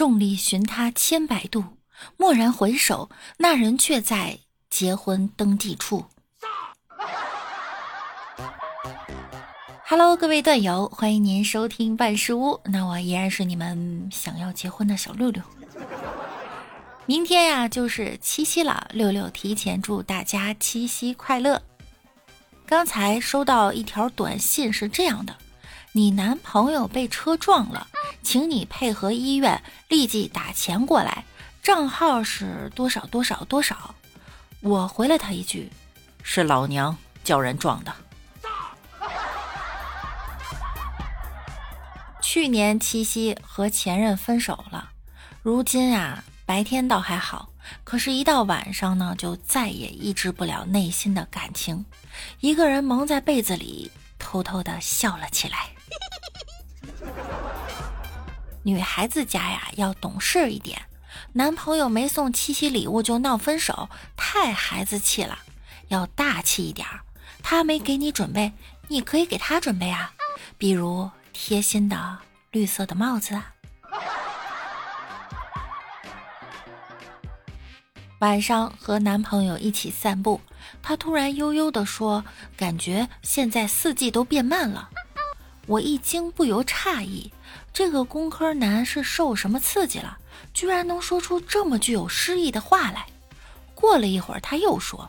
众里寻他千百度，蓦然回首，那人却在结婚登记处。Hello，各位段友，欢迎您收听万事屋。那我依然是你们想要结婚的小六六。明天呀，就是七夕了，六六提前祝大家七夕快乐。刚才收到一条短信，是这样的：你男朋友被车撞了，请你配合医院立即打钱过来，账号是多少多少多少。我回了他一句：是老娘叫人撞的。去年七夕和前任分手了，如今啊，白天倒还好，可是，一到晚上呢，就再也抑制不了内心的感情，一个人蒙在被子里，偷偷的笑了起来。女孩子家呀，要懂事一点，男朋友没送七夕礼物就闹分手，太孩子气了，要大气一点。他没给你准备，你可以给他准备啊，比如。贴心的绿色的帽子。晚上和男朋友一起散步，他突然悠悠的说：“感觉现在四季都变慢了。”我一惊，不由诧异，这个工科男是受什么刺激了，居然能说出这么具有诗意的话来？过了一会儿，他又说：“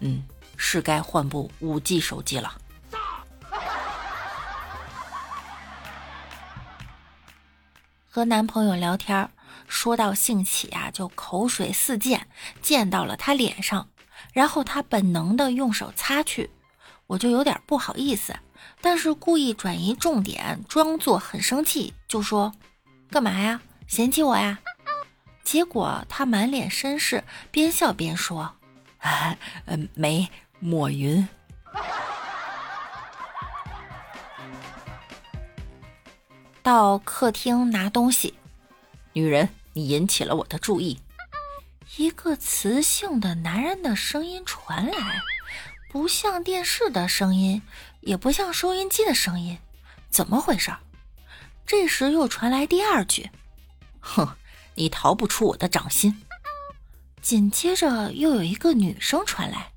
嗯，是该换部五 G 手机了。”和男朋友聊天，说到兴起啊，就口水四溅，溅到了他脸上，然后他本能的用手擦去，我就有点不好意思，但是故意转移重点，装作很生气，就说：“干嘛呀？嫌弃我呀？”结果他满脸绅士，边笑边说：“嗯，没抹匀。”到客厅拿东西，女人，你引起了我的注意。一个磁性的男人的声音传来，不像电视的声音，也不像收音机的声音，怎么回事？这时又传来第二句：“哼，你逃不出我的掌心。”紧接着又有一个女声传来。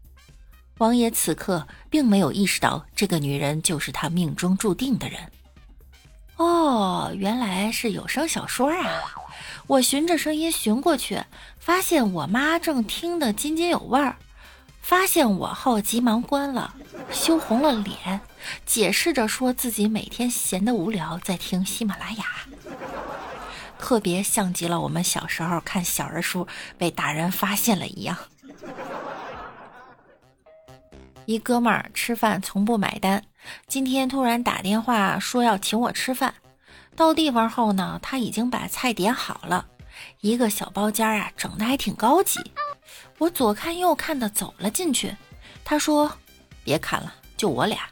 王爷此刻并没有意识到，这个女人就是他命中注定的人。哦，原来是有声小说啊！我循着声音寻过去，发现我妈正听得津津有味儿。发现我后，急忙关了，羞红了脸，解释着说自己每天闲得无聊，在听喜马拉雅，特别像极了我们小时候看小人书被大人发现了一样。一哥们儿吃饭从不买单，今天突然打电话说要请我吃饭。到地方后呢，他已经把菜点好了，一个小包间啊，整的还挺高级。我左看右看的走了进去，他说：“别看了，就我俩。”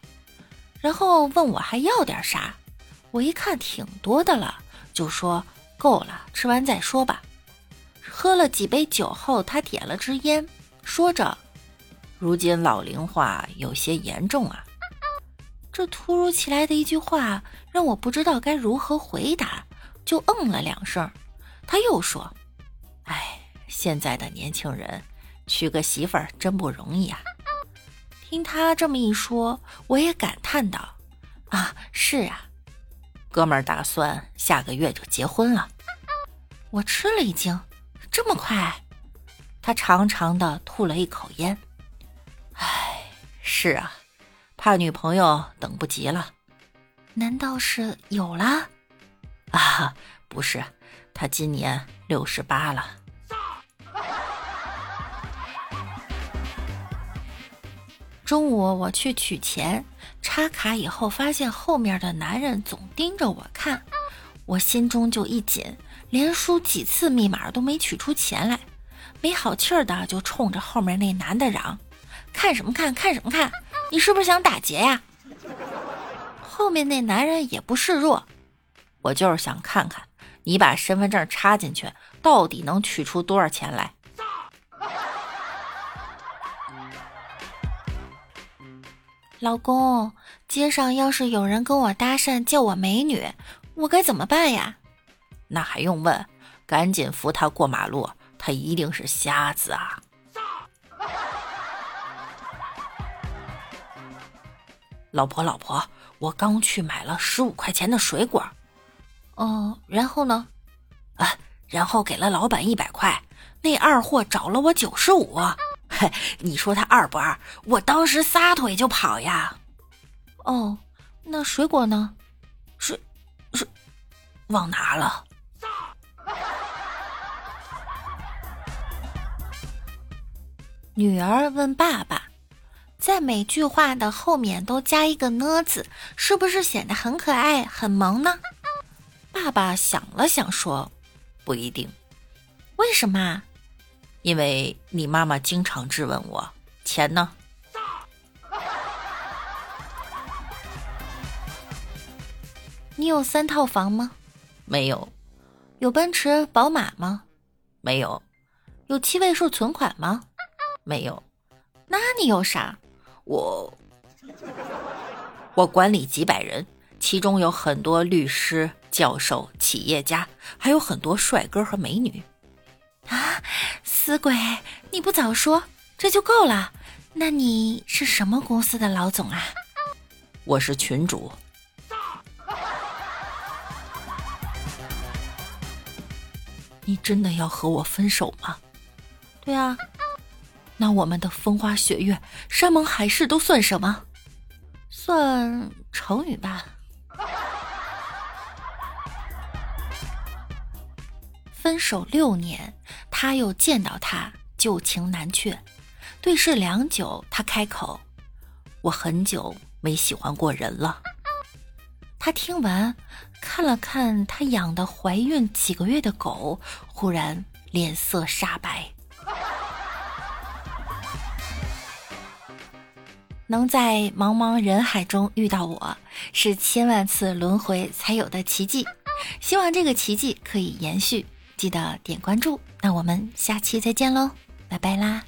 然后问我还要点啥，我一看挺多的了，就说：“够了，吃完再说吧。”喝了几杯酒后，他点了支烟，说着。如今老龄化有些严重啊！这突如其来的一句话让我不知道该如何回答，就嗯了两声。他又说：“哎，现在的年轻人娶个媳妇儿真不容易啊！”听他这么一说，我也感叹道：“啊，是啊，哥们儿打算下个月就结婚了。”我吃了一惊，这么快？他长长的吐了一口烟。是啊，怕女朋友等不及了。难道是有了？啊，不是，他今年六十八了。中午我去取钱，插卡以后发现后面的男人总盯着我看，我心中就一紧，连输几次密码都没取出钱来，没好气儿的就冲着后面那男的嚷。看什么看？看什么看？你是不是想打劫呀？后面那男人也不示弱，我就是想看看你把身份证插进去，到底能取出多少钱来。老公，街上要是有人跟我搭讪，叫我美女，我该怎么办呀？那还用问？赶紧扶他过马路，他一定是瞎子啊！老婆，老婆，我刚去买了十五块钱的水果。哦，然后呢？啊，然后给了老板一百块，那二货找了我九十五。嘿，你说他二不二？我当时撒腿就跑呀！哦，那水果呢？水水，忘拿了。女儿问爸爸，在每句话的后面都加一个呢字，是不是显得很可爱、很萌呢？爸爸想了想说：“不一定。为什么？”因为你妈妈经常质问我钱呢？你有三套房吗？没有。有奔驰、宝马吗？没有。有七位数存款吗？没有。那你有啥？我我管理几百人，其中有很多律师、教授、企业家，还有很多帅哥和美女。啊！死鬼，你不早说，这就够了。那你是什么公司的老总啊？我是群主。你真的要和我分手吗？对啊。那我们的风花雪月、山盟海誓都算什么？算成语吧。分手六年，他又见到他，旧情难却。对视良久，他开口：“我很久没喜欢过人了。”他听完，看了看他养的怀孕几个月的狗，忽然脸色煞白。能在茫茫人海中遇到我，是千万次轮回才有的奇迹。希望这个奇迹可以延续。记得点关注，那我们下期再见喽，拜拜啦。